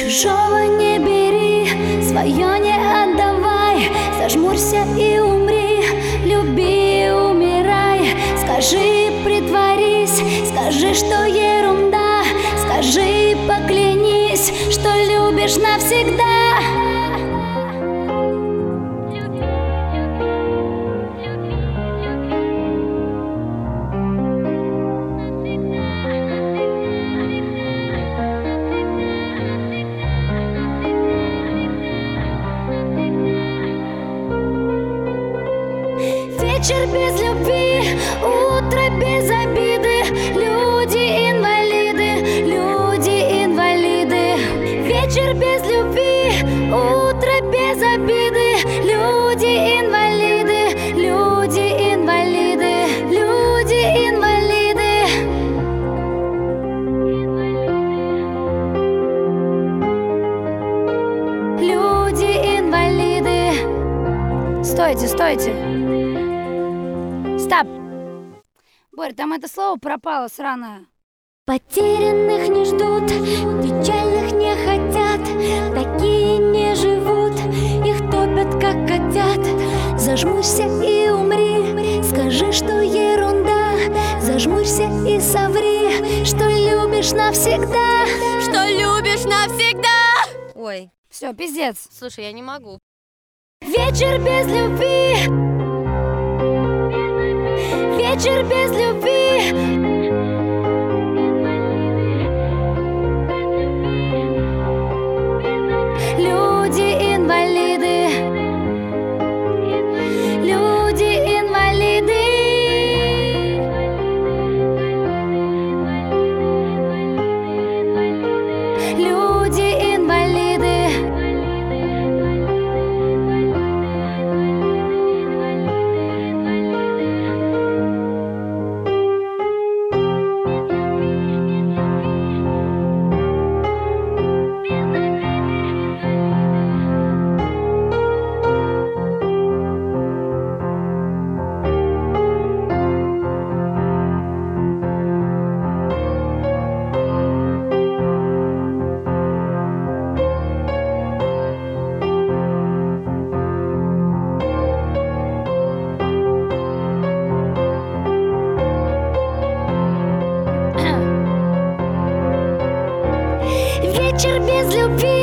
Чужого не бери, свое не отдавай. Зажмурься и умри, люби и умирай. Скажи, притворись, скажи, что ерунда. Скажи, поклянись, что любишь навсегда Вечер без любви, утро без обиды. Люди инвалиды, люди инвалиды. Вечер без любви, утро без обиды. Люди инвалиды, люди инвалиды Люди инвалиды. Люди инвалиды. Стойте, стойте. Стоп! Борь, там это слово пропало сраное. Потерянных не ждут, печальных не хотят, такие не живут, их топят как котят. Зажмурься и умри, скажи, что ерунда, зажмурься и соври, что любишь навсегда, что любишь навсегда. Ой, все, пиздец. Слушай, я не могу. Вечер без любви вечер без любви Вечер без любви,